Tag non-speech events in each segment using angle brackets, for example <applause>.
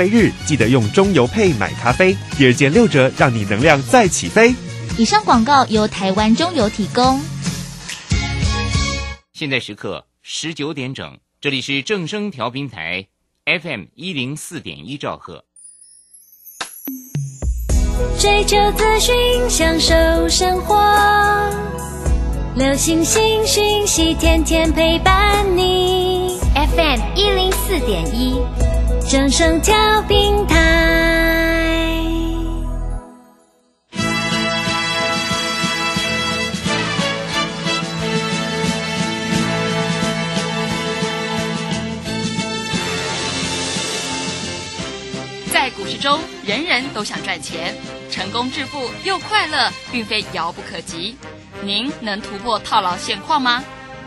杯日记得用中油配买咖啡，第二件六折，让你能量再起飞。以上广告由台湾中油提供。现在时刻十九点整，这里是正声调频台 FM 一零四点一兆赫。追求资讯，享受生活，流星星讯息，天天陪伴你。FM 一零四点一，正声调频台。在股市中，人人都想赚钱，成功致富又快乐，并非遥不可及。您能突破套牢现况吗？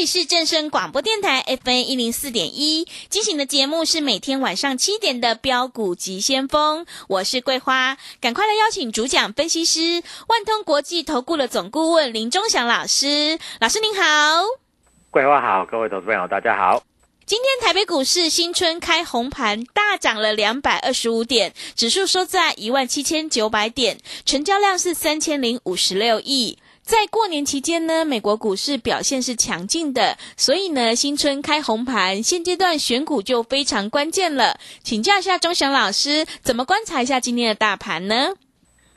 里是正声广播电台 FM 一零四点一，进行的节目是每天晚上七点的标股急先锋，我是桂花，赶快来邀请主讲分析师万通国际投顾的总顾问林忠祥老师，老师您好。桂花好，各位投资朋友大家好。今天台北股市新春开红盘，大涨了两百二十五点，指数收在一万七千九百点，成交量是三千零五十六亿。在过年期间呢，美国股市表现是强劲的，所以呢，新春开红盘，现阶段选股就非常关键了。请教一下钟祥老师，怎么观察一下今天的大盘呢？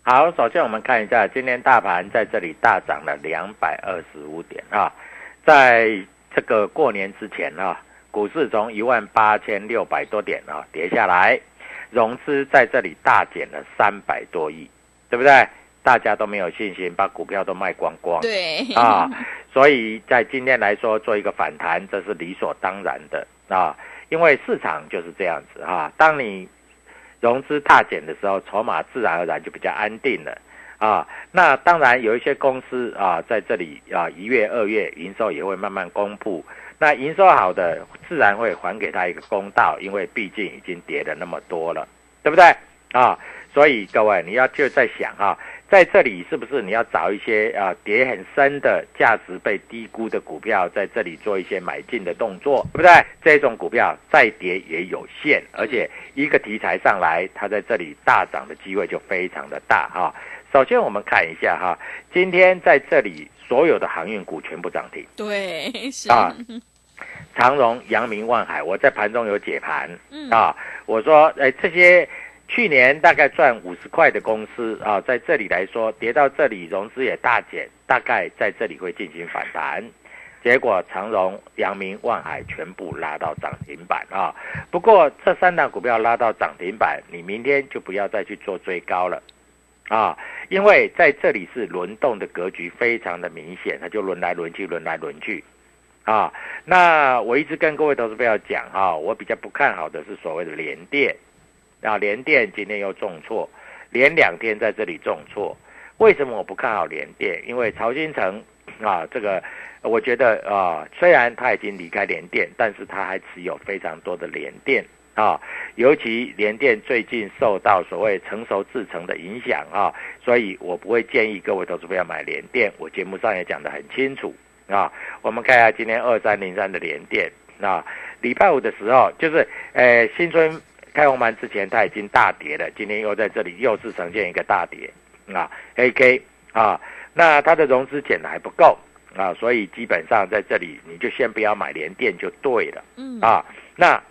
好，首先我们看一下今天大盘在这里大涨了两百二十五点啊，在这个过年之前啊，股市从一万八千六百多点啊跌下来，融资在这里大减了三百多亿，对不对？大家都没有信心，把股票都卖光光。对啊，所以在今天来说做一个反弹，这是理所当然的啊，因为市场就是这样子啊。当你融资大减的时候，筹码自然而然就比较安定了啊。那当然有一些公司啊，在这里啊，一月、二月营收也会慢慢公布。那营收好的，自然会还给他一个公道，因为毕竟已经跌了那么多了，对不对啊？所以各位你要就在想啊。在这里是不是你要找一些啊跌很深的价值被低估的股票，在这里做一些买进的动作，对不对？这种股票再跌也有限，而且一个题材上来，它在这里大涨的机会就非常的大哈。首先我们看一下哈，今天在这里所有的航运股全部涨停，对，是啊，长荣、阳明、万海，我在盘中有解盘啊，我说哎这些。去年大概赚五十块的公司啊，在这里来说跌到这里，融资也大减，大概在这里会进行反弹。结果长荣、阳明、万海全部拉到涨停板啊。不过这三档股票拉到涨停板，你明天就不要再去做追高了啊，因为在这里是轮动的格局非常的明显，它就轮来轮去，轮来轮去啊。那我一直跟各位投资朋友讲啊，我比较不看好的是所谓的联电。啊，联电今天又重挫，连两天在这里重挫。为什么我不看好联电？因为曹新成啊，这个我觉得啊，虽然他已经离开联电，但是他还持有非常多的联电啊。尤其联电最近受到所谓成熟制成的影响啊，所以我不会建议各位投资者买联电。我节目上也讲得很清楚啊。我们看一下今天二三零三的联电啊，礼拜五的时候就是呃新春。开红盘之前，它已经大跌了，今天又在这里又是呈现一个大跌啊，A K 啊，那它的融资减的还不够啊，所以基本上在这里你就先不要买联电就对了，嗯啊，那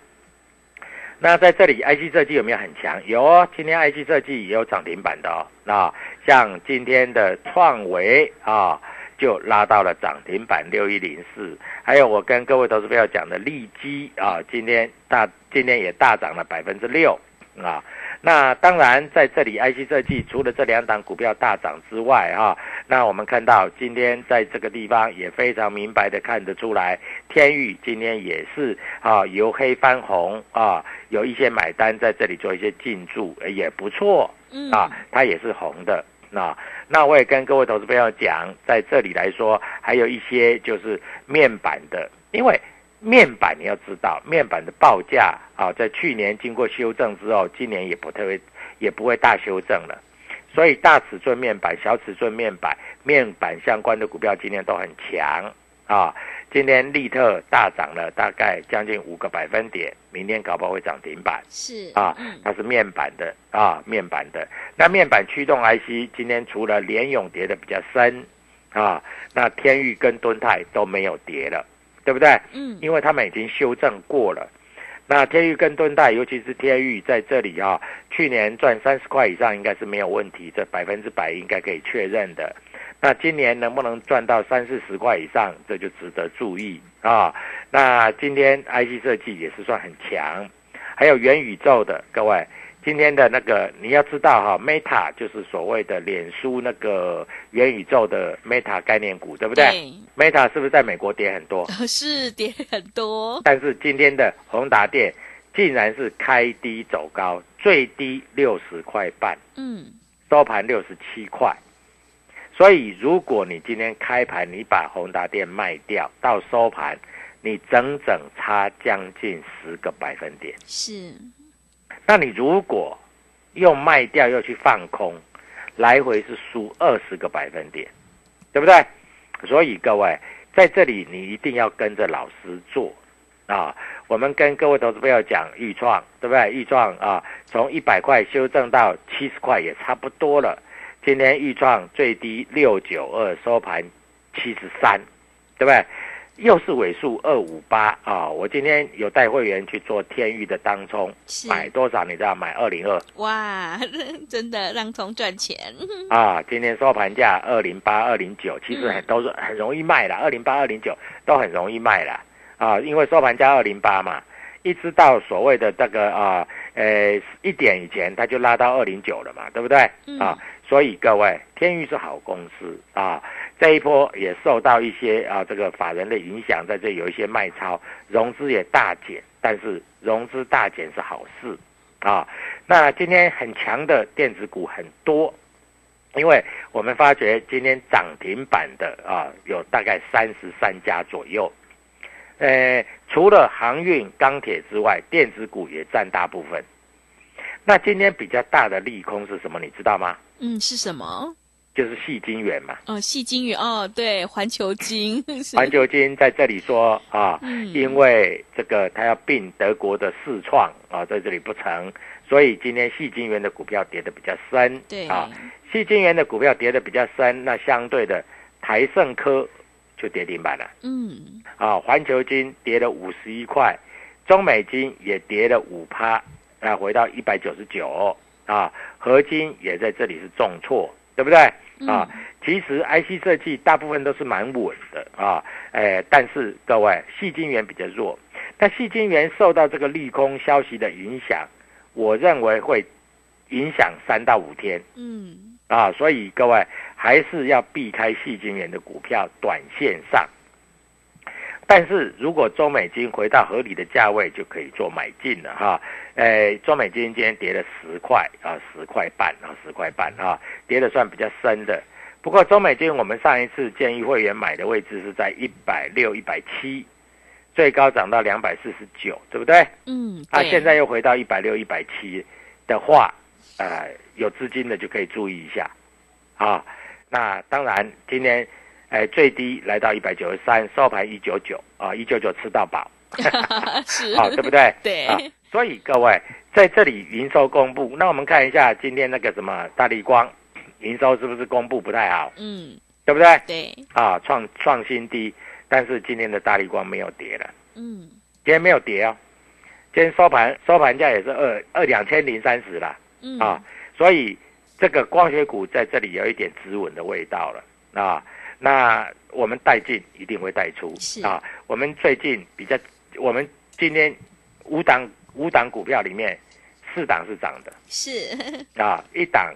那在这里 I C 设计有没有很强？有哦，今天 I C 设计也有涨停板的哦，那像今天的创维啊。就拉到了涨停板六一零四。还有我跟各位投资朋友讲的利基啊，今天大今天也大涨了百分之六啊。那当然，在这里，IC 设计除了这两档股票大涨之外，哈，那我们看到今天在这个地方也非常明白的看得出来，天域今天也是啊由黑翻红啊，有一些买单在这里做一些进驻，也不错，啊，它也是红的。那那我也跟各位投资朋友讲，在这里来说，还有一些就是面板的，因为。面板你要知道，面板的报价啊，在去年经过修正之后，今年也不特别，也不会大修正了。所以大尺寸面板、小尺寸面板、面板相关的股票今天都很强啊。今天利特大涨了大概将近五个百分点，明天搞不好会涨停板。是啊，它是面板的啊，面板的。那面板驱动 IC 今天除了联永跌的比较深啊，那天域跟敦泰都没有跌了。对不对？嗯，因为他们已经修正过了。那天域跟敦泰，尤其是天域在这里啊，去年赚三十块以上应该是没有问题，这百分之百应该可以确认的。那今年能不能赚到三四十块以上，这就值得注意啊。那今天 IC 设计也是算很强，还有元宇宙的各位。今天的那个你要知道哈，Meta 就是所谓的脸书那个元宇宙的 Meta 概念股，对不对？Meta 是不是在美国跌很多？<laughs> 是跌很多。但是今天的宏达电竟然是开低走高，最低六十块半，嗯，收盘六十七块。所以如果你今天开盘你把宏达电卖掉，到收盘你整整差将近十个百分点。是。那你如果又卖掉又去放空，来回是输二十个百分点，对不对？所以各位在这里你一定要跟着老师做啊！我们跟各位投资朋友讲，豫创对不对？豫创啊，从一百块修正到七十块也差不多了。今天预创最低六九二收盘七十三，对不对？又是尾数二五八啊！我今天有带会员去做天域的当冲，买多少你知道？买二零二。哇，<laughs> 真的让冲赚钱啊！今天收盘价二零八、二零九，其实很都是很容易卖的，二零八、二零九都很容易卖了啊！因为收盘价二零八嘛，一直到所谓的这个啊，呃一点以前，它就拉到二零九了嘛，对不对？啊，所以各位，天域是好公司啊。这一波也受到一些啊这个法人的影响，在这有一些卖超，融资也大减，但是融资大减是好事啊。那今天很强的电子股很多，因为我们发觉今天涨停板的啊有大概三十三家左右，呃，除了航运、钢铁之外，电子股也占大部分。那今天比较大的利空是什么？你知道吗？嗯，是什么？就是细金元嘛，哦，细金元哦，对，环球金，<laughs> 环球金在这里说啊，因为这个他要并德国的世创啊，在这里不成，所以今天细金元的股票跌的比较深，对。啊，细金元的股票跌的比较深，那相对的台盛科就跌停板了，嗯，啊，环球金跌了五十一块，中美金也跌了五趴，啊，回到一百九十九，啊，合金也在这里是重挫。对不对啊？其实 IC 设计大部分都是蛮稳的啊，哎，但是各位，细晶圆比较弱。那细晶圆受到这个利空消息的影响，我认为会影响三到五天。嗯，啊，所以各位还是要避开细晶圆的股票，短线上。但是如果中美金回到合理的价位，就可以做买进了哈。诶，中美金今天跌了十块啊，十块半啊，十块半啊，跌的算比较深的。不过中美金我们上一次建议会员买的位置是在一百六、一百七，最高涨到两百四十九，对不对？嗯。啊，现在又回到一百六、一百七的话，呃，有资金的就可以注意一下啊。那当然今天。哎，最低来到一百九十三，收盘一九九啊，一九九吃到饱，<laughs> <laughs> 是。好，对不对？对。啊，所以各位在这里营收公布，那我们看一下今天那个什么大力光营收是不是公布不太好？嗯，对不对？对。啊，创创新低，但是今天的大力光没有跌了，嗯，今天没有跌哦，今天收盘收盘价也是二二两千零三十了，嗯。啊，所以这个光学股在这里有一点止稳的味道了。啊。那我们带进一定会带出是啊。我们最近比较，我们今天五档五档股票里面四档是涨的是，<laughs> 啊，一档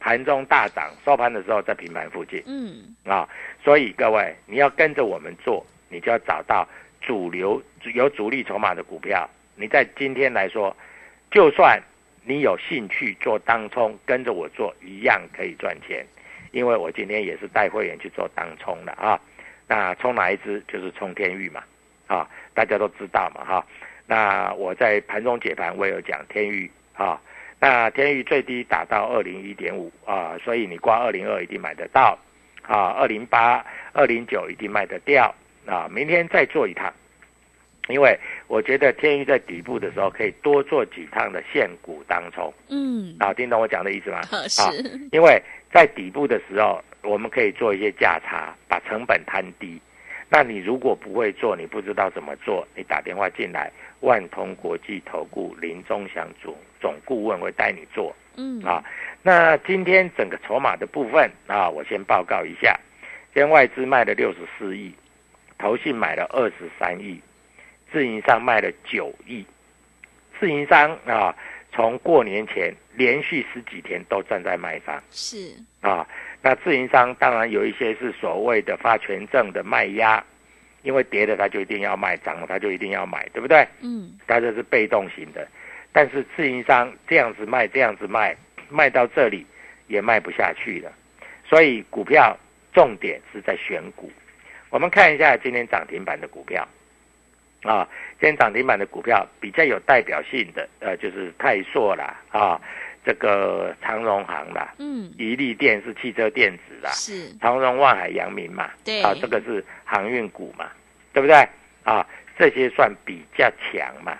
盘中大涨，收盘的时候在平盘附近嗯，啊。所以各位，你要跟着我们做，你就要找到主流有主力筹码的股票。你在今天来说，就算你有兴趣做当冲，跟着我做一样可以赚钱。因为我今天也是带会员去做当冲的啊。那冲哪一支就是冲天域嘛，啊，大家都知道嘛哈。那我在盘中解盘，我有讲天域啊。那天域最低打到二零一点五啊，所以你挂二零二一定买得到啊，二零八、二零九一定卖得掉啊。明天再做一趟，因为我觉得天域在底部的时候可以多做几趟的现股当冲嗯，啊，听懂我讲的意思吗？啊，因为在底部的时候，我们可以做一些价差，把成本摊低。那你如果不会做，你不知道怎么做，你打电话进来，万通国际投顾林忠祥总总顾问会带你做嗯，啊。那今天整个筹码的部分啊，我先报告一下，今天外资卖了六十四亿，投信买了二十三亿，自营商卖了九亿，自营商啊，从过年前连续十几天都站在卖方。是，啊，那自营商当然有一些是所谓的发权证的卖压，因为跌的他就一定要卖，涨了他就一定要买，对不对？嗯，他这是被动型的，但是自营商这样子卖，这样子卖，卖到这里也卖不下去了，所以股票重点是在选股。我们看一下今天涨停板的股票，啊，今天涨停板的股票比较有代表性的，呃，就是泰硕啦，啊，这个长荣行啦，嗯，宜利电是汽车电子啦，是，长荣、万海、阳明嘛，对啊，这个是航运股嘛，对不对？啊，这些算比较强嘛。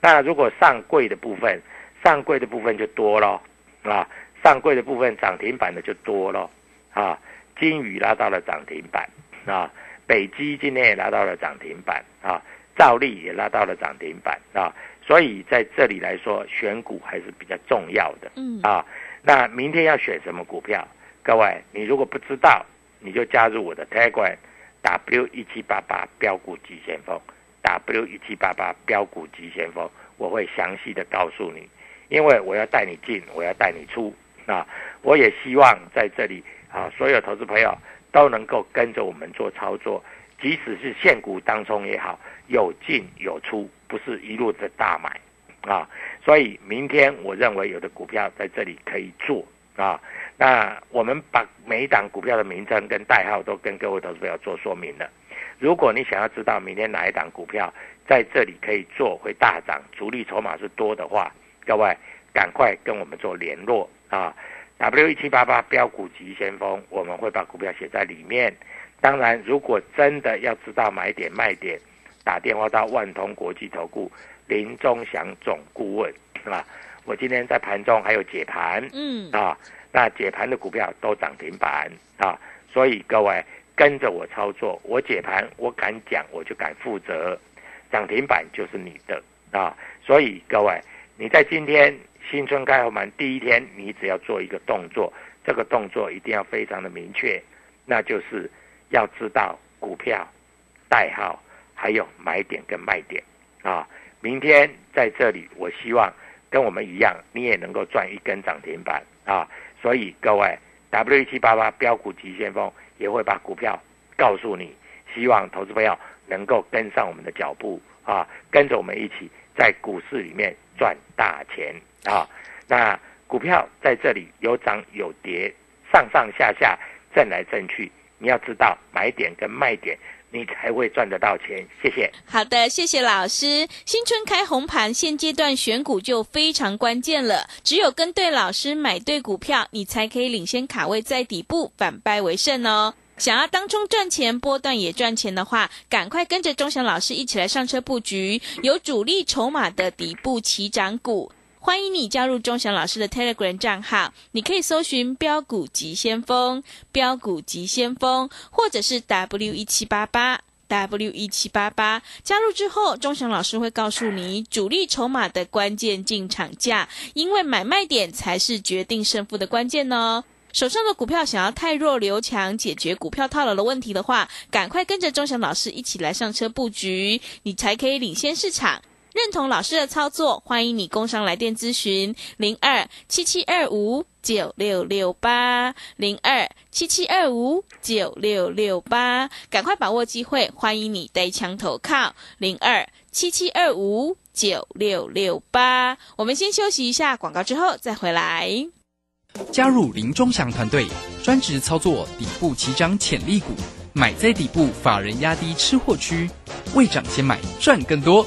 那如果上柜的部分，上柜的部分就多咯，啊，上柜的部分涨停板的就多咯，啊，金宇拉到了涨停板，啊，北基今天也拉到了涨停板，啊，兆利也拉到了涨停板，啊，所以在这里来说，选股还是比较重要的。嗯，啊，那明天要选什么股票？各位，你如果不知道，你就加入我的 Telegram W 一七八八标股急先锋 W 一七八八标股急先锋，我会详细的告诉你，因为我要带你进，我要带你出啊！我也希望在这里啊，所有投资朋友都能够跟着我们做操作，即使是现股当中也好，有进有出，不是一路的大买啊。所以明天我认为有的股票在这里可以做啊。那我们把每一档股票的名称跟代号都跟各位投资朋友做说明了。如果你想要知道明天哪一档股票在这里可以做会大涨，主力筹码是多的话，各位赶快跟我们做联络啊！W 一七八八标股急先锋，我们会把股票写在里面。当然，如果真的要知道买点卖点，打电话到万通国际投顾林忠祥总顾问是吧。我今天在盘中还有解盘，嗯，啊，那解盘的股票都涨停板啊，所以各位跟着我操作，我解盘我敢讲，我就敢负责，涨停板就是你的啊，所以各位你在今天新春开红盘第一天，你只要做一个动作，这个动作一定要非常的明确，那就是要知道股票代号还有买点跟卖点啊，明天在这里，我希望。跟我们一样，你也能够赚一根涨停板啊！所以各位，W 七八八标股急先锋也会把股票告诉你，希望投资朋友能够跟上我们的脚步啊，跟着我们一起在股市里面赚大钱啊！那股票在这里有涨有跌，上上下下震来震去，你要知道买点跟卖点。你才会赚得到钱。谢谢。好的，谢谢老师。新春开红盘，现阶段选股就非常关键了。只有跟对老师，买对股票，你才可以领先卡位在底部，反败为胜哦。想要当中赚钱，波段也赚钱的话，赶快跟着钟祥老师一起来上车布局有主力筹码的底部起涨股。欢迎你加入钟祥老师的 Telegram 账号，你可以搜寻“标股急先锋”、“标股急先锋”，或者是 W 一七八八 W 一七八八。加入之后，钟祥老师会告诉你主力筹码的关键进场价，因为买卖点才是决定胜负的关键哦。手上的股票想要太弱留强，解决股票套牢的问题的话，赶快跟着钟祥老师一起来上车布局，你才可以领先市场。认同老师的操作，欢迎你工商来电咨询零二七七二五九六六八零二七七二五九六六八，赶快把握机会，欢迎你带枪投靠零二七七二五九六六八。我们先休息一下广告，之后再回来。加入林中祥团队，专职操作底部起涨潜力股，买在底部，法人压低吃货区，未涨先买赚更多。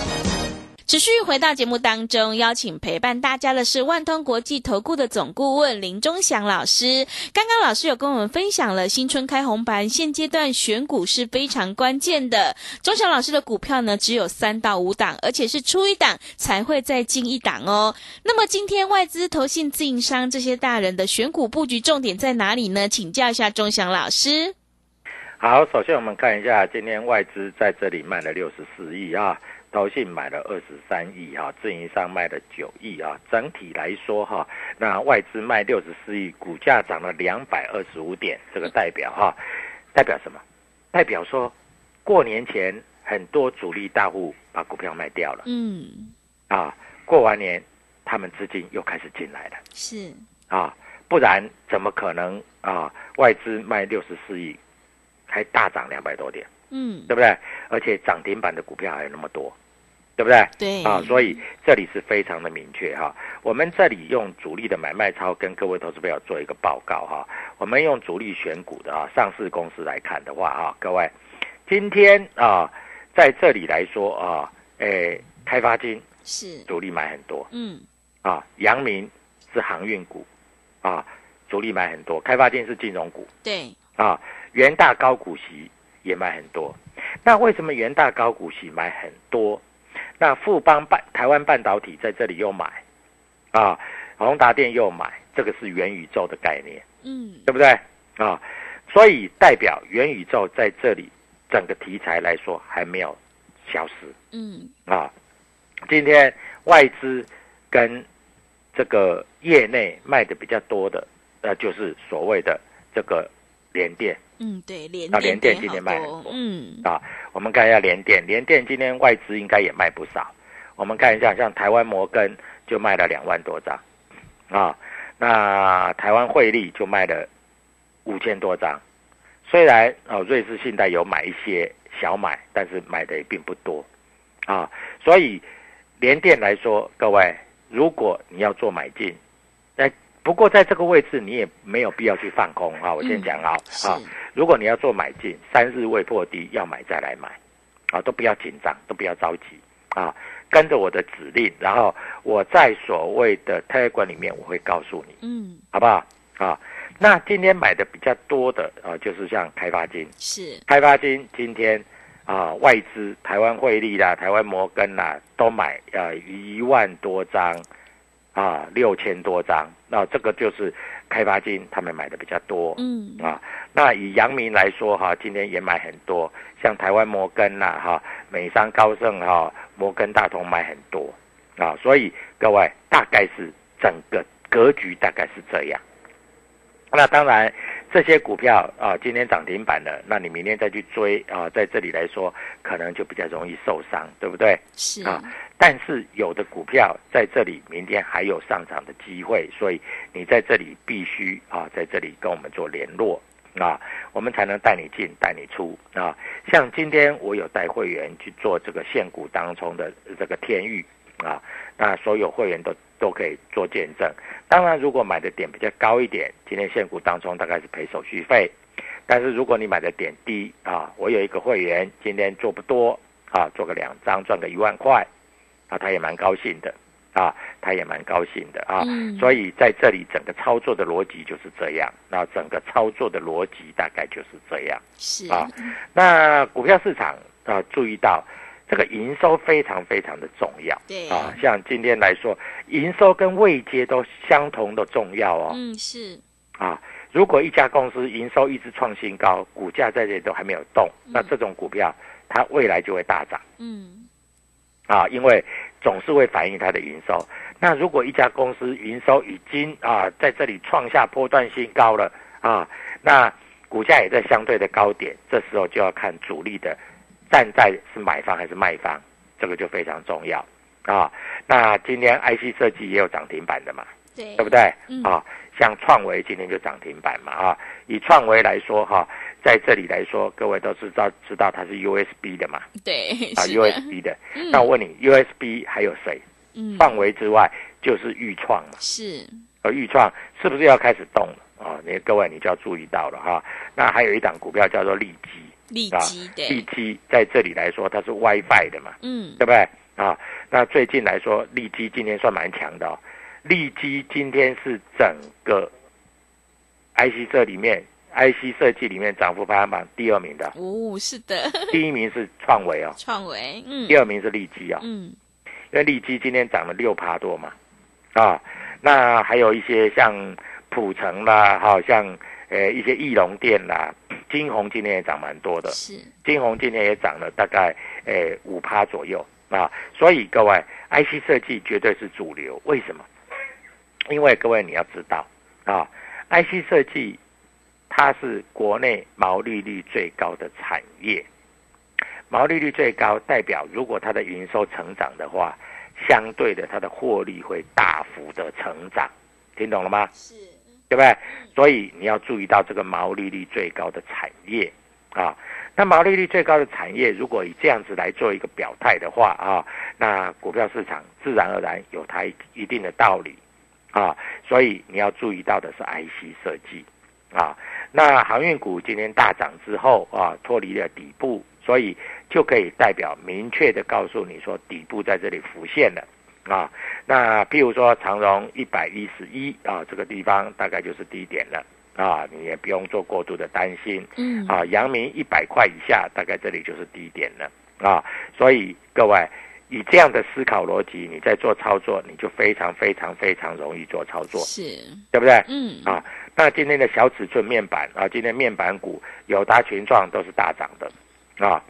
持续回到节目当中，邀请陪伴大家的是万通国际投顾的总顾问林忠祥老师。刚刚老师有跟我们分享了新春开红盘，现阶段选股是非常关键的。忠祥老师的股票呢，只有三到五档，而且是出一档才会再进一档哦。那么今天外资、投信、自营商这些大人的选股布局重点在哪里呢？请教一下忠祥老师。好，首先我们看一下今天外资在这里卖了六十四亿啊。投信买了二十三亿哈，自营商卖了九亿啊，整体来说哈，那外资卖六十四亿，股价涨了两百二十五点，这个代表哈，代表什么？代表说过年前很多主力大户把股票卖掉了，嗯，啊，过完年他们资金又开始进来了，是啊，不然怎么可能啊？外资卖六十四亿，还大涨两百多点，嗯，对不对？而且涨停板的股票还有那么多。对不对？对啊，所以这里是非常的明确哈。我们这里用主力的买卖超跟各位投资朋友做一个报告哈。我们用主力选股的啊，上市公司来看的话哈，各位，今天啊，在这里来说啊，诶，开发金是主力买很多，嗯，啊，阳明是航运股，啊，主力买很多，开发金是金融股，对，啊，元大高股息也买很多。那为什么元大高股息买很多？那富邦半台湾半导体在这里又买，啊，宏达电又买，这个是元宇宙的概念，嗯，对不对啊？所以代表元宇宙在这里整个题材来说还没有消失，嗯，啊，今天外资跟这个业内卖的比较多的，呃，就是所谓的这个联电。嗯，对，联那联电今天卖很多，嗯啊，我们看一下联电，联电今天外资应该也卖不少。我们看一下，像台湾摩根就卖了两万多张，啊，那台湾汇利就卖了五千多张。虽然哦，瑞士信贷有买一些小买，但是买的也并不多，啊，所以联电来说，各位，如果你要做买进，那不过在这个位置你也没有必要去放空啊。我先讲啊，啊。如果你要做买进，三日未破低要买再来买，啊，都不要紧张，都不要着急，啊，跟着我的指令，然后我在所谓的泰管里面我会告诉你，嗯，好不好？啊，那今天买的比较多的啊，就是像开发金，是开发金今天啊，外资台湾汇利啦、台湾摩根啦都买啊一万多张，啊六千多张，那这个就是开发金他们买的比较多，嗯啊。那以阳明来说哈，今天也买很多，像台湾摩根呐哈，美商高盛哈，摩根大通买很多，啊，所以各位大概是整个格局大概是这样。那当然这些股票啊，今天涨停板了，那你明天再去追啊，在这里来说可能就比较容易受伤，对不对？是啊，但是有的股票在这里明天还有上涨的机会，所以你在这里必须啊，在这里跟我们做联络。啊，我们才能带你进，带你出啊！像今天我有带会员去做这个现股当中的这个天域啊，那所有会员都都可以做见证。当然，如果买的点比较高一点，今天现股当中大概是赔手续费；但是如果你买的点低啊，我有一个会员今天做不多啊，做个两张赚个一万块啊，他也蛮高兴的。啊，他也蛮高兴的啊，所以在这里整个操作的逻辑就是这样，那整个操作的逻辑大概就是这样，是啊。那股票市场啊，注意到这个营收非常非常的重要。对啊，像今天来说，营收跟未接都相同的重要哦。嗯，是，啊，如果一家公司营收一直创新高，股价在这里都还没有动，那这种股票它未来就会大涨嗯，啊，因为总是会反映它的营收。那如果一家公司营收已经啊在这里创下波段新高了啊，那股价也在相对的高点，这时候就要看主力的站在是买方还是卖方，这个就非常重要啊。那今天 IC 设计也有涨停板的嘛，对，对不对？嗯啊，像创维今天就涨停板嘛啊。以创维来说哈、在这里来说，各位都知道知道它是 USB 的嘛对，啊，，USB 的。嗯那我问你，USB 还有谁？嗯，创维之外就是豫创嘛。是，而豫创是不是要开始动了啊？你各位你就要注意到了哈。那还有一档股票叫做利基，利啊基对。利，基在这里来说它是 WiFi 的嘛，嗯，对不对？啊？那最近来说，利基今天算蛮强的哦。利基今天是整个 IC 设里面 IC 设计里面涨幅排行榜第二名的，哦，是的，<laughs> 第一名是创维哦，创维，嗯。第，二名是利基哦。嗯，因为利基今天涨了六趴多嘛，啊，那还有一些像普城啦，好、像呃一些翼龙店啦，金红今天也涨蛮多的，是，金红今天也涨了大概诶五趴左右。啊，所以各位 IC 设计绝对是主流，为什么？因为各位你要知道啊，IC 设计它是国内毛利率最高的产业，毛利率最高代表如果它的营收成长的话，相对的它的获利会大幅的成长，听懂了吗？是，对不对？所以你要注意到这个毛利率最高的产业啊。那毛利率最高的产业，如果以这样子来做一个表态的话啊，那股票市场自然而然有它一一定的道理啊。所以你要注意到的是 IC 设计啊。那航运股今天大涨之后啊，脱离了底部，所以就可以代表明确的告诉你说底部在这里浮现了。啊，那譬如说长荣一百一十一啊，这个地方大概就是低点了啊，你也不用做过度的担心嗯，啊。阳明一百块以下，大概这里就是低点了啊。所以各位以这样的思考逻辑，你在做操作，你就非常非常非常容易做操作，是，对不对？嗯，啊，那今天的小尺寸面板啊，今天面板股友达、群创都是大涨的啊，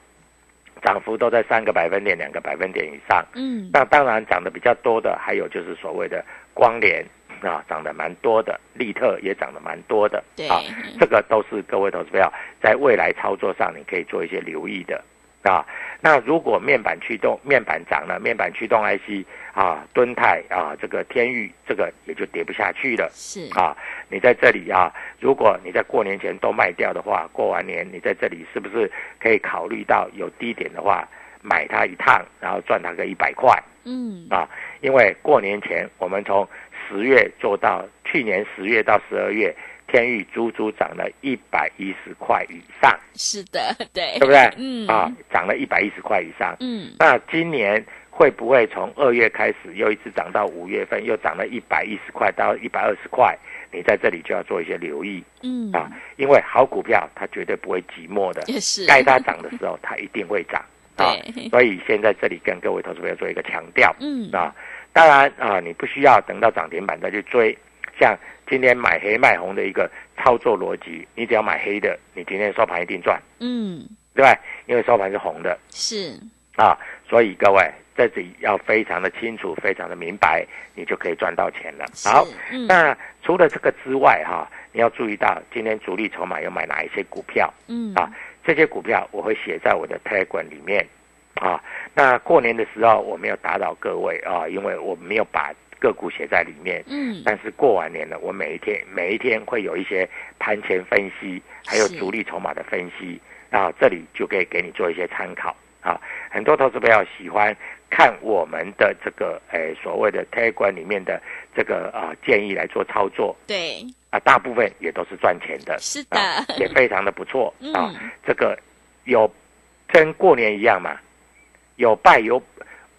涨幅都在三个百分点、两个百分点以上。嗯，那当然涨得比较多的，还有就是所谓的光联啊，涨得蛮多的，利特也涨得蛮多的对。啊，这个都是各位投资票在未来操作上你可以做一些留意的啊。那如果面板驱动面板涨了，面板驱动 IC 啊，敦泰啊，这个天域这个也就跌不下去了。是，啊，你在这里啊，如果你在过年前都卖掉的话，过完年你在这里是不是可以考虑到有低点的话，买它一趟，然后赚它个一百块嗯，啊？因为过年前我们从十月做到去年十月到十二月，天域足足涨了一百一十块以上，是的，对，对不对？嗯，啊，涨了一百一十块以上。嗯，那今年会不会从二月开始又一直涨到五月份，又涨了一百一十块到一百二十块？你在这里就要做一些留意。嗯，啊，因为好股票它绝对不会寂寞的，也是，该它涨的时候它一定会涨。啊对。所以现在这里跟各位投资朋友做一个强调。嗯，啊，当然啊，你不需要等到涨停板再去追，像今天买黑卖红的一个操作逻辑，你只要买黑的，你今天收盘一定赚，嗯，对吧？因为收盘是红的。是，啊，所以各位在这里要非常的清楚，非常的明白，你就可以赚到钱了。好，，嗯，那除了这个之外哈、你要注意到今天主力筹码有买哪一些股票嗯，啊？这些股票我会写在我的 Telegram 里面啊。那过年的时候我没有打扰各位啊，因为我没有把个股写在里面。嗯，但是过完年了，我每一天每一天会有一些盘前分析，还有是。主力筹码的分析。啊，这里就可以给你做一些参考。啊。很多投资朋友喜欢看我们的这个诶所谓的 Telegram 里面的这个啊建议来做操作。对，啊，大部分也都是赚钱的，是的。啊，也非常的不错。<laughs> 啊。嗯这个有跟过年一样嘛，有败有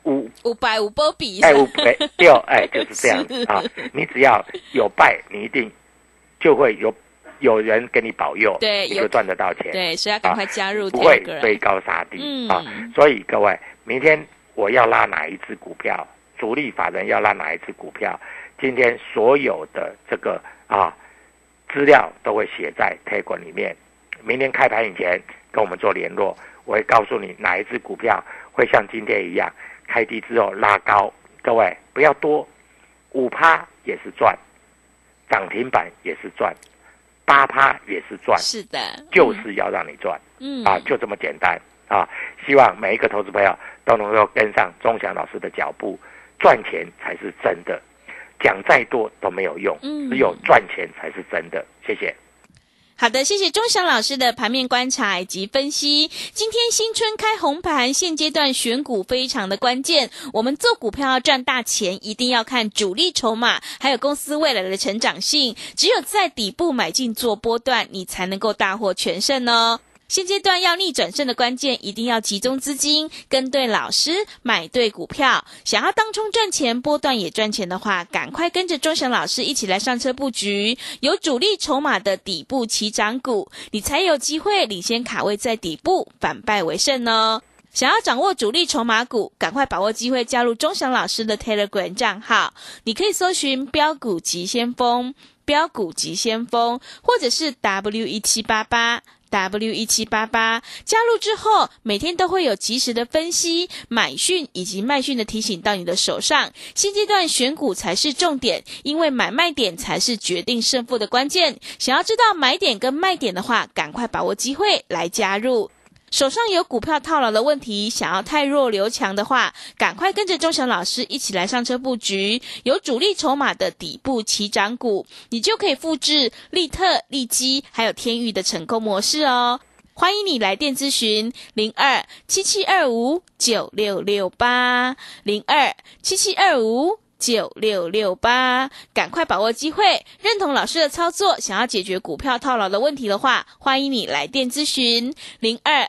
无五百五波比，哎，五哎六哎，<laughs> 就是这样是啊。你只要有拜，你一定就会有有人给你保佑，对，你就赚得到钱。对，所以要赶快加入，不会追高杀低嗯啊。所以各位，明天我要拉哪一只股票？主力法人要拉哪一只股票？今天所有的这个啊资料都会写在 T 管里面。明天开盘以前跟我们做联络，我会告诉你哪一只股票会像今天一样开低之后拉高。各位不要多，五趴也是赚，涨停板也是赚，八趴也是赚。是的，就是要让你赚。嗯啊，就这么简单啊！希望每一个投资朋友都能够跟上钟祥老师的脚步，赚钱才是真的，讲再多都没有用，嗯只有赚钱才是真的。谢谢。好的，谢谢钟祥老师的盘面观察以及分析。今天新春开红盘，现阶段选股非常的关键。我们做股票要赚大钱，一定要看主力筹码，还有公司未来的成长性。只有在底部买进做波段，你才能够大获全胜哦。现阶段要逆转胜的关键，一定要集中资金，跟对老师，买对股票。想要当冲赚钱，波段也赚钱的话，赶快跟着钟祥老师一起来上车布局，有主力筹码的底部起涨股，你才有机会领先卡位在底部，反败为胜哦。想要掌握主力筹码股，赶快把握机会加入钟祥老师的 Telegram 账号，你可以搜寻“标股急先锋”、“标股急先锋”，或者是 W 一七八八。W 一七八八加入之后，每天都会有及时的分析、买讯以及卖讯的提醒到你的手上。现阶段选股才是重点，因为买卖点才是决定胜负的关键。想要知道买点跟卖点的话，赶快把握机会来加入。手上有股票套牢的问题，想要太弱留强的话，赶快跟着钟祥老师一起来上车布局，有主力筹码的底部起涨股，你就可以复制利特、利基还有天域的成功模式哦。欢迎你来电咨询零二七七二五九六六八零二七七二五。九六六八，赶快把握机会，认同老师的操作，想要解决股票套牢的问题的话，欢迎你来电咨询零二